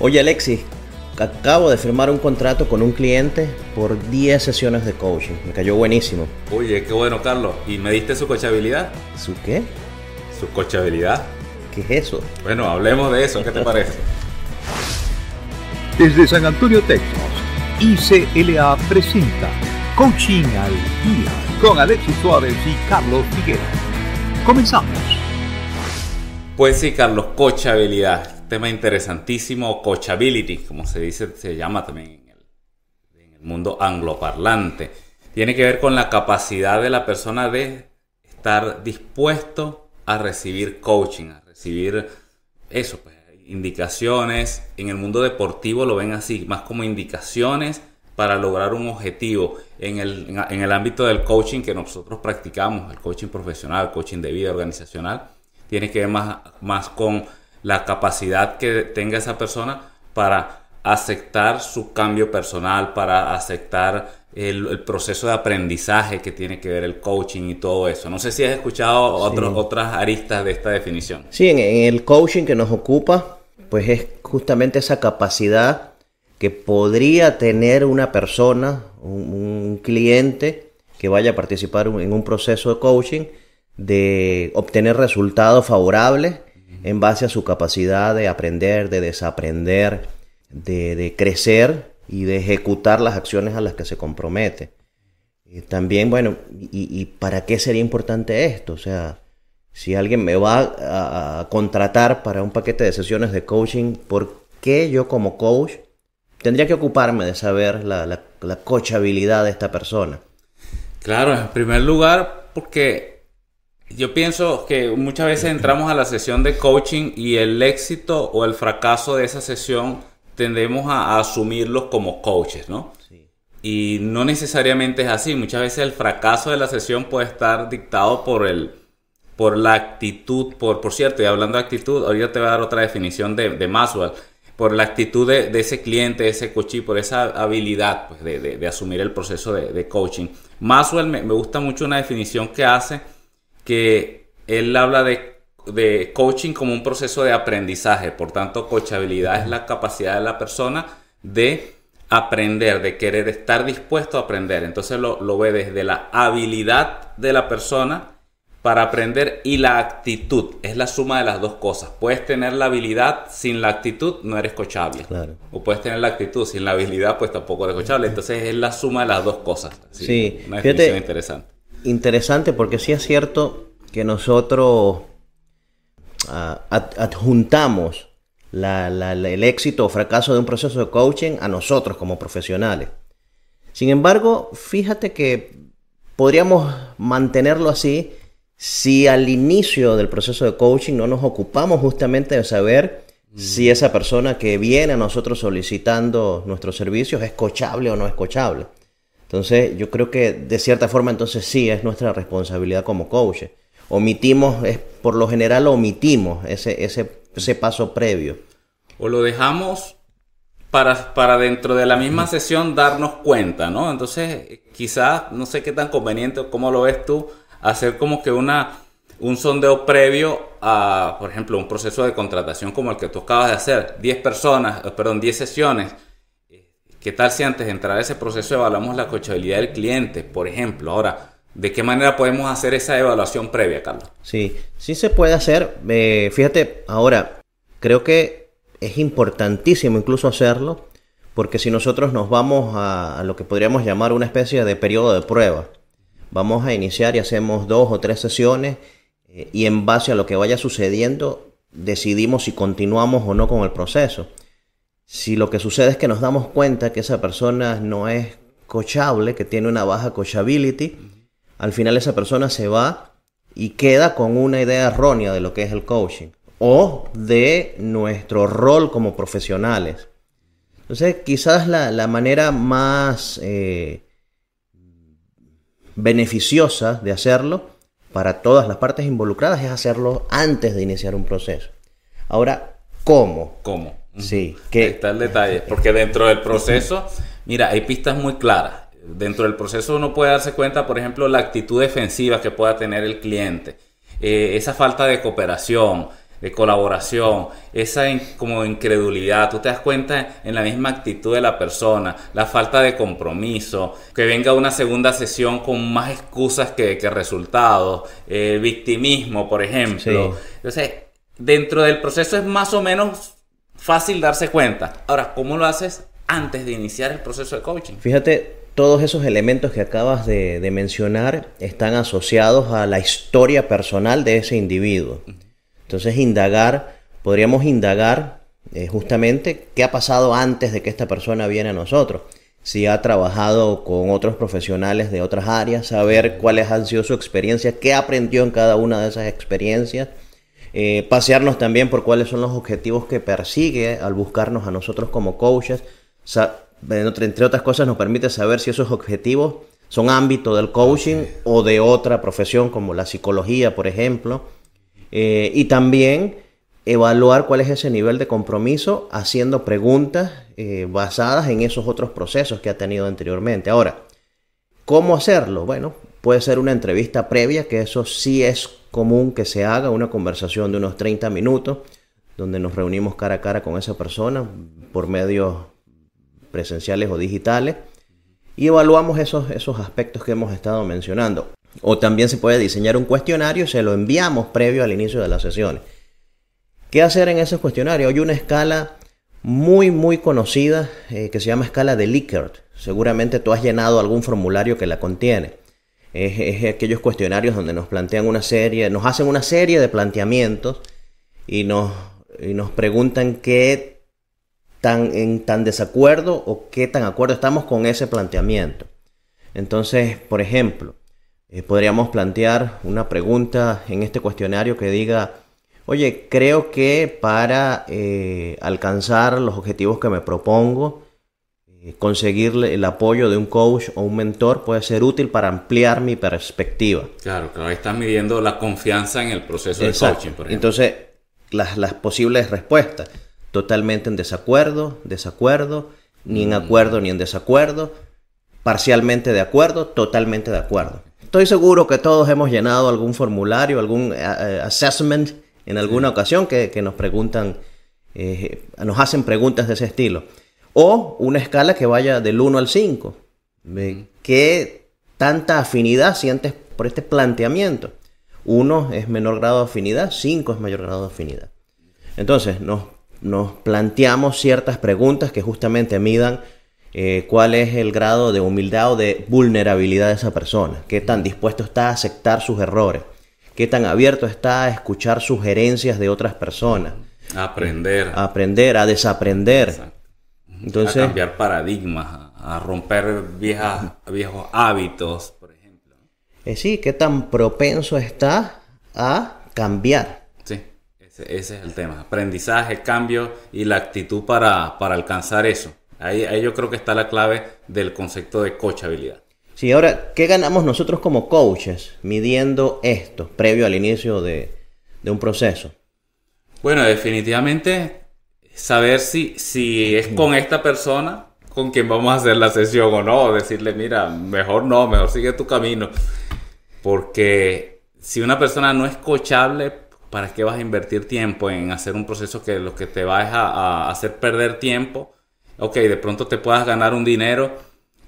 Oye Alexis, acabo de firmar un contrato con un cliente por 10 sesiones de coaching. Me cayó buenísimo. Oye, qué bueno, Carlos. ¿Y me diste su cochabilidad? ¿Su qué? Su cochabilidad. ¿Qué es eso? Bueno, hablemos de eso. ¿Qué te parece? Desde San Antonio, Texas, ICLA presenta Coaching al Día con Alexis Suárez y Carlos Figueroa. Comenzamos. Pues sí, Carlos, coachabilidad tema interesantísimo, coachability, como se dice, se llama también en el, mundo angloparlante. Tiene que ver con la capacidad de la persona de estar dispuesto a recibir coaching, a recibir eso, pues, indicaciones. En el mundo deportivo lo ven así, más como indicaciones para lograr un objetivo. En el, en el ámbito del coaching que nosotros practicamos, el coaching profesional, coaching de vida organizacional, tiene que ver más, más con la capacidad que tenga esa persona para aceptar su cambio personal, para aceptar el, proceso de aprendizaje que tiene que ver el coaching y todo eso. No sé si has escuchado otras aristas de esta definición. Sí, en, el coaching que nos ocupa, pues es justamente esa capacidad que podría tener una persona, un cliente que vaya a participar en un proceso de coaching, de obtener resultados favorables en base a su capacidad de aprender, de desaprender, de, crecer y de ejecutar las acciones a las que se compromete. también, bueno, y, para qué sería importante esto? O sea, si alguien me va a, contratar para un paquete de sesiones de coaching, ¿por qué yo como coach tendría que ocuparme de saber la, la coachabilidad de esta persona? Claro, en primer lugar, porque yo pienso que muchas veces entramos a la sesión de coaching y el éxito o el fracaso de esa sesión tendemos a, asumirlos como coaches, ¿no? Sí. Y no necesariamente es así. Muchas veces el fracaso de la sesión puede estar dictado por el por la actitud, por, por cierto, y hablando de actitud, ahorita te voy a dar otra definición de, de Maswell, por la actitud de, ese cliente, de ese coach, por esa habilidad pues, de, de, asumir el proceso de, coaching. Maswell me, me gusta mucho una definición que hace que él habla de, coaching como un proceso de aprendizaje. Por tanto, coachabilidad es la capacidad de la persona de aprender, de querer estar dispuesto a aprender. Entonces lo, lo ve desde la habilidad de la persona para aprender y la actitud. Es la suma de las dos cosas. Puedes tener la habilidad sin la actitud, no eres coachable. O puedes tener la actitud sin la habilidad, pues tampoco eres coachable. Entonces es la suma de las dos cosas. Sí, una definición interesante interesante porque sí es cierto que nosotros ah, adjuntamos el éxito o fracaso de un proceso de coaching a nosotros como profesionales. Sin embargo, fíjate que podríamos mantenerlo así si al inicio del proceso de coaching no nos ocupamos justamente de saber si esa persona que viene a nosotros solicitando nuestros servicios es coachable o no es coachable. Entonces, yo creo que de cierta forma, entonces sí, es nuestra responsabilidad como coaches. Omitimos, es, por lo general omitimos ese, ese, ese paso previo. O lo dejamos para, para dentro de la misma sesión darnos cuenta, ¿no? Entonces, quizás, no sé qué tan conveniente o cómo lo ves tú, hacer como que una, un sondeo previo a, por ejemplo, un proceso de contratación como el que tú acabas de hacer. 10 personas, perdón, 10 sesiones ¿Qué tal si antes de entrar a ese proceso evaluamos la coachabilidad del cliente, por ejemplo? Ahora, ¿de qué manera podemos hacer esa evaluación previa, Carlos? Sí, sí se puede hacer. Eh, fíjate, ahora, creo que es importantísimo incluso hacerlo, porque si nosotros nos vamos a, lo que podríamos llamar una especie de periodo de prueba, vamos a iniciar y hacemos dos o tres sesiones eh, y en base a lo que vaya sucediendo decidimos si continuamos o no con el proceso. Si lo que sucede es que nos damos cuenta que esa persona no es coachable, que tiene una baja coachability, al final esa persona se va y queda con una idea errónea de lo que es el coaching o de nuestro rol como profesionales. Entonces, quizás la, manera más eh, beneficiosa de hacerlo para todas las partes involucradas es hacerlo antes de iniciar un proceso. Ahora, ¿cómo? ¿Cómo? Sí. Que... está el detalle. Porque dentro del proceso, mira, hay pistas muy claras. Dentro del proceso uno puede darse cuenta, por ejemplo, la actitud defensiva que pueda tener el cliente. Eh, esa falta de cooperación. de colaboración, esa como incredulidad, tú te das cuenta en la misma actitud de la persona, la falta de compromiso, que venga una segunda sesión con más excusas que, que resultados, el victimismo, por ejemplo. Entonces, dentro del proceso es más o menos fácil darse cuenta. Ahora, ¿cómo lo haces antes de iniciar el proceso de coaching? Fíjate, todos esos elementos que acabas de, mencionar están asociados a la historia personal de ese individuo. Entonces, indagar, podríamos indagar eh, justamente qué ha pasado antes de que esta persona viene a nosotros. Si ha trabajado con otros profesionales de otras áreas, saber cuáles han sido su experiencia, qué aprendió en cada una de esas experiencias. Eh, pasearnos también por cuáles son los objetivos que persigue al buscarnos a nosotros como coaches entre otras cosas, nos permite saber si esos objetivos son ámbito del coaching o de otra profesión como la psicología, por ejemplo. Eh, y también evaluar cuál es ese nivel de compromiso haciendo preguntas eh, basadas en esos otros procesos que ha tenido anteriormente. Ahora, ¿cómo hacerlo? Bueno, puede ser una entrevista previa, que eso sí es común que se haga, una conversación de unos 30 minutos, donde nos reunimos cara a cara con esa persona por medio presenciales o digitales, y evaluamos esos, esos aspectos que hemos estado mencionando. O también se puede diseñar un cuestionario y se lo enviamos previo al inicio de las sesiones. ¿Qué hacer en ese cuestionario? Hay una escala muy, muy conocida eh, que se llama escala de Likert. Seguramente tú has llenado algún formulario que la contiene. Es, aquellos cuestionarios donde nos plantean una serie, nos hacen una serie de planteamientos y nos, y nos preguntan qué tan en tan desacuerdo o qué tan acuerdo estamos con ese planteamiento. Entonces, por ejemplo, eh, podríamos plantear una pregunta en este cuestionario que diga, oye, creo que para eh, alcanzar los objetivos que me propongo, conseguir el apoyo de un coach o un mentor puede ser útil para ampliar mi perspectiva. Claro, claro, ahí estás midiendo la confianza en el proceso de coaching, por ejemplo. Entonces, las, las posibles respuestas totalmente en desacuerdo, desacuerdo, ni en mm. acuerdo ni en desacuerdo, parcialmente de acuerdo, totalmente de acuerdo. Estoy seguro que todos hemos llenado algún formulario, algún eh, eh, assessment en alguna ocasión que, nos preguntan, eh, nos hacen preguntas de ese estilo. O una escala que vaya del 1 al 5. ¿Qué tanta afinidad sientes por este planteamiento? 1 es menor grado de afinidad, 5 es mayor grado de afinidad. Entonces, nos nos planteamos ciertas preguntas que justamente midan eh, cuál es el grado de humildad o de vulnerabilidad de esa persona, qué tan dispuesto está a aceptar sus errores, qué tan abierto está a escuchar sugerencias de otras personas. A aprender. A aprender, a desaprender. Entonces, a cambiar paradigmas, a romper viejas, viejos hábitos, por ejemplo. Eh, sí, qué tan propenso está a cambiar. Ese, es el tema. Aprendizaje, cambio y la actitud para, alcanzar eso. Ahí, yo creo que está la clave del concepto de coachabilidad. Sí, ahora, ¿qué ganamos nosotros como coaches midiendo esto previo al inicio de, un proceso? Bueno, definitivamente saber si, si es con esta persona con quien vamos a hacer la sesión o no. Decirle, mira, mejor no, mejor sigue tu camino. Porque si una persona no es coachable, ¿para qué vas a invertir tiempo en hacer un proceso que lo que te va a, hacer perder tiempo? Ok, de pronto te puedas ganar un dinero,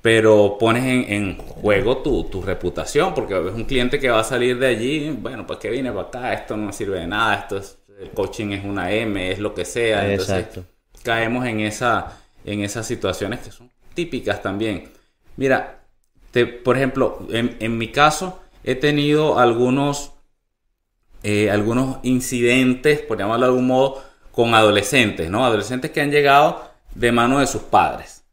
pero pones en, juego tu, reputación, porque es un cliente que va a salir de allí, bueno, ¿para qué viene para acá? Esto no sirve de nada, esto es, el coaching es una M, es lo que sea. Entonces, caemos en, esa, en esas situaciones que son típicas también. Mira, te, por ejemplo, en, en mi caso, he tenido algunos eh, algunos incidentes, por llamarlo de algún modo, con adolescentes, ¿no? Adolescentes que han llegado de mano de sus padres.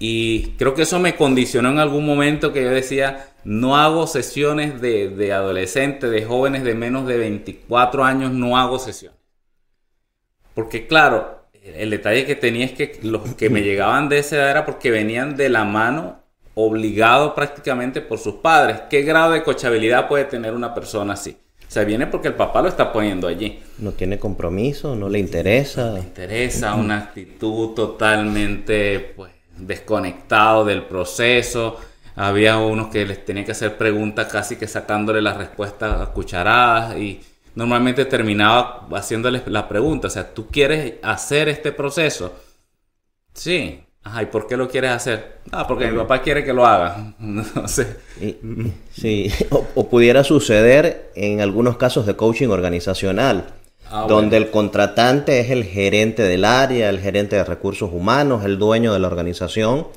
Y creo que eso me condicionó en algún momento que yo decía, no hago sesiones de, de adolescentes, de jóvenes de menos de 24 años, no hago sesiones. Porque claro, el detalle que tenía es que los que me llegaban de esa edad era porque venían de la mano obligado prácticamente por sus padres. ¿Qué grado de cochabilidad puede tener una persona así? Se viene porque el papá lo está poniendo allí. No tiene compromiso, no le interesa. No le interesa, una actitud totalmente pues, desconectado del proceso. Había unos que les tenía que hacer preguntas casi que sacándole las respuestas a cucharadas y normalmente terminaba haciéndoles la pregunta, o sea, ¿tú quieres hacer este proceso? Sí. Ajá, ¿y por qué lo quieres hacer? Ah, porque mi papá quiere que lo haga. no sé. sí, o, pudiera suceder en algunos casos de coaching organizacional, ah, donde el contratante es el gerente del área, el gerente de recursos humanos, el dueño de la organización,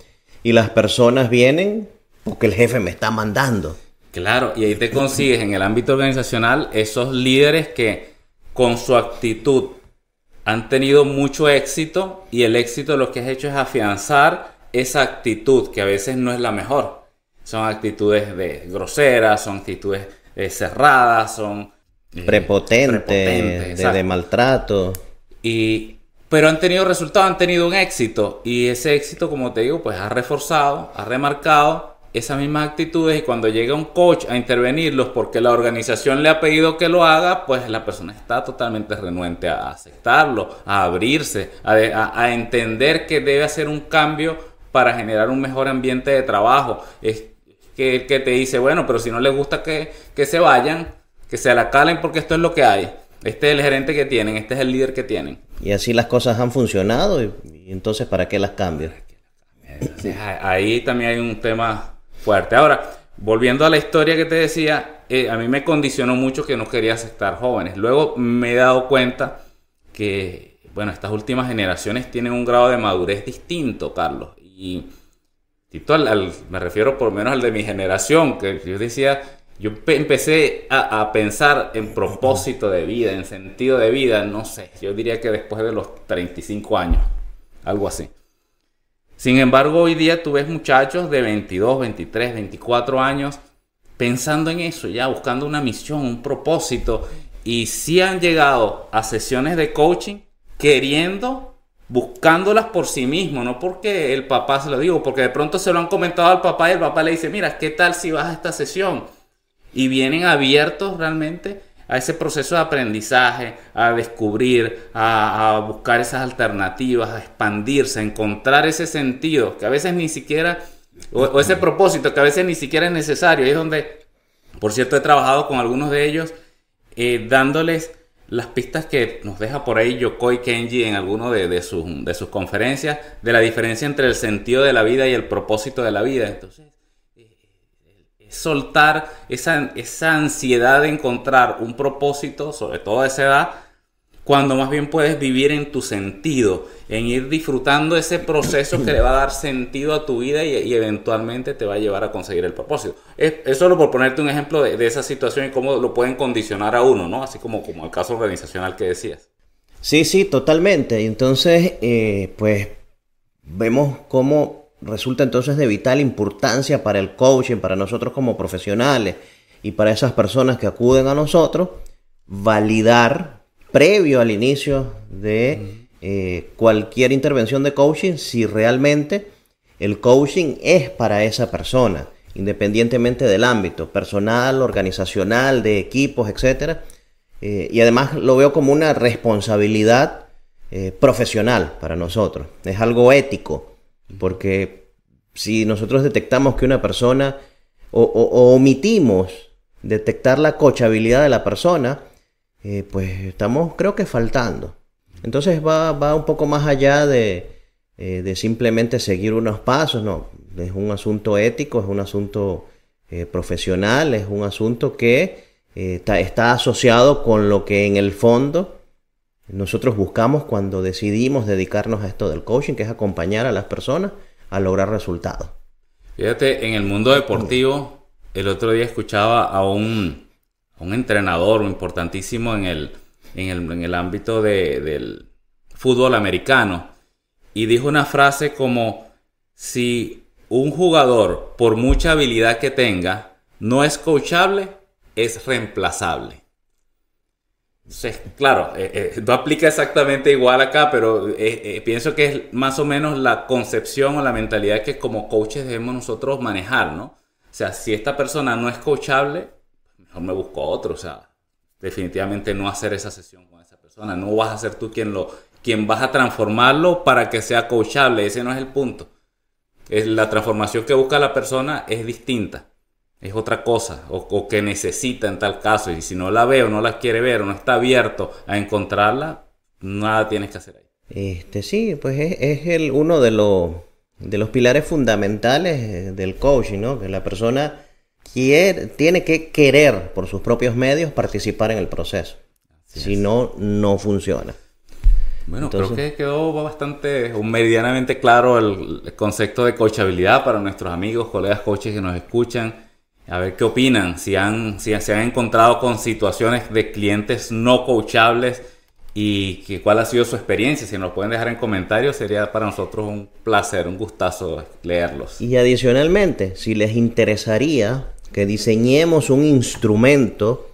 y las personas vienen porque el jefe me está mandando. Claro, y ahí te consigues en el ámbito organizacional esos líderes que con su actitud han tenido mucho éxito y el éxito lo que has hecho es afianzar esa actitud que a veces no es la mejor. Son actitudes de groseras, son actitudes eh, cerradas, son eh, prepotentes, de, maltrato. Y, pero han tenido resultados, han tenido un éxito y ese éxito, como te digo, pues ha reforzado, ha remarcado esas mismas actitudes y cuando llega un coach a intervenirlos porque la organización le ha pedido que lo haga, pues la persona está totalmente renuente a aceptarlo, a abrirse, a, entender que debe hacer un cambio para generar un mejor ambiente de trabajo. Es que, que te dice, bueno, pero si no les gusta que, se vayan, que se la calen porque esto es lo que hay. Este es el gerente que tienen, este es el líder que tienen. Y así las cosas han funcionado y, entonces ¿para qué las cambian? Ahí también hay un tema fuerte. Ahora, volviendo a la historia que te decía, eh, a mí me condicionó mucho que no quería aceptar jóvenes. Luego me he dado cuenta que, bueno, estas últimas generaciones tienen un grado de madurez distinto, Carlos. Y, me refiero por lo menos al de mi generación, que yo decía, yo empecé a, pensar en propósito de vida, en sentido de vida, no sé, yo diría que después de los 35 años, algo así. Sin embargo, hoy día tú ves muchachos de 22, 23, 24 años pensando en eso, ya buscando una misión, un propósito, y sí han llegado a sesiones de coaching queriendo, buscándolas por sí mismos, no porque el papá se lo digo, porque de pronto se lo han comentado al papá y el papá le dice, mira, ¿qué tal si vas a esta sesión? Y vienen abiertos realmente a ese proceso de aprendizaje, a descubrir, a, buscar esas alternativas, a expandirse, a encontrar ese sentido que a veces ni siquiera, o, ese propósito que a veces ni siquiera es necesario. Ahí es donde, por cierto, he trabajado con algunos de ellos, eh, dándoles las pistas que nos deja por ahí Yokoi Kenji en alguno de, de, sus, de sus conferencias, de la diferencia entre el sentido de la vida y el propósito de la vida. Entonces, soltar esa, esa ansiedad de encontrar un propósito, sobre todo a esa edad, cuando más bien puedes vivir en tu sentido, en ir disfrutando ese proceso que le va a dar sentido a tu vida y, eventualmente te va a llevar a conseguir el propósito. Es, solo por ponerte un ejemplo de, esa situación y cómo lo pueden condicionar a uno, ¿no? Así como, como el caso organizacional que decías. Sí, sí, totalmente. Entonces, eh, pues vemos cómo resulta entonces de vital importancia para el coaching, para nosotros como profesionales y para esas personas que acuden a nosotros, validar previo al inicio de eh, cualquier intervención de coaching si realmente el coaching es para esa persona, independientemente del ámbito personal, organizacional, de equipos, etc. Eh, y además lo veo como una responsabilidad eh, profesional para nosotros, es algo ético porque si nosotros detectamos que una persona o, omitimos detectar la cochabilidad de la persona, eh, pues estamos creo que faltando. Entonces va, va un poco más allá de, eh, de, simplemente seguir unos pasos, no, es un asunto ético, es un asunto eh, profesional, es un asunto que está, está asociado con lo que en el fondo nosotros buscamos cuando decidimos dedicarnos a esto del coaching, que es acompañar a las personas a lograr resultados. Fíjate, en el mundo deportivo, el otro día escuchaba a un, entrenador importantísimo en el, ámbito del fútbol americano y dijo una frase como, si un jugador, por mucha habilidad que tenga, no es coachable, es reemplazable claro, eh, eh, no aplica exactamente igual acá, pero eh, pienso que es más o menos la concepción o la mentalidad que como coaches debemos nosotros manejar, ¿no? O sea, si esta persona no es coachable, mejor me busco otro, o sea, definitivamente no hacer esa sesión con esa persona, no vas a ser tú quien lo, quien vas a transformarlo para que sea coachable, ese no es el punto. Es la transformación que busca la persona es distinta. Es otra cosa o, o, que necesita en tal caso y si no la ve o no la quiere ver o no está abierto a encontrarla, nada tienes que hacer ahí. Este sí, pues es, es el, uno de los, de los pilares fundamentales del coaching, ¿no? Que la persona quiere, tiene que querer por sus propios medios participar en el proceso. Así si es. no, no funciona. Bueno, Entonces- creo que quedó bastante o medianamente claro el, el concepto de coachabilidad para nuestros amigos, colegas coaches que nos escuchan. A ver qué opinan, si han, si se han encontrado con situaciones de clientes no coachables y que, cuál ha sido su experiencia. Si nos lo pueden dejar en comentarios, sería para nosotros un placer, un gustazo leerlos. Y adicionalmente, si les interesaría que diseñemos un instrumento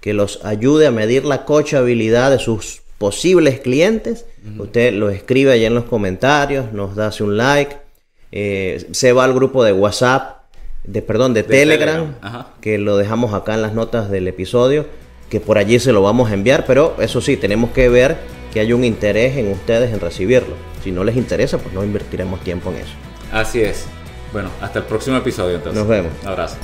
que los ayude a medir la coachabilidad de sus posibles clientes, usted lo escribe allá en los comentarios, nos da un like, eh, se va al grupo de WhatsApp, de perdón, de, Telegram, que lo dejamos acá en las notas del episodio, que por allí se lo vamos a enviar, pero eso sí, tenemos que ver que hay un interés en ustedes en recibirlo. Si no les interesa, pues no invertiremos tiempo en eso. Así es. Bueno, hasta el próximo episodio entonces. Nos vemos. Un abrazo.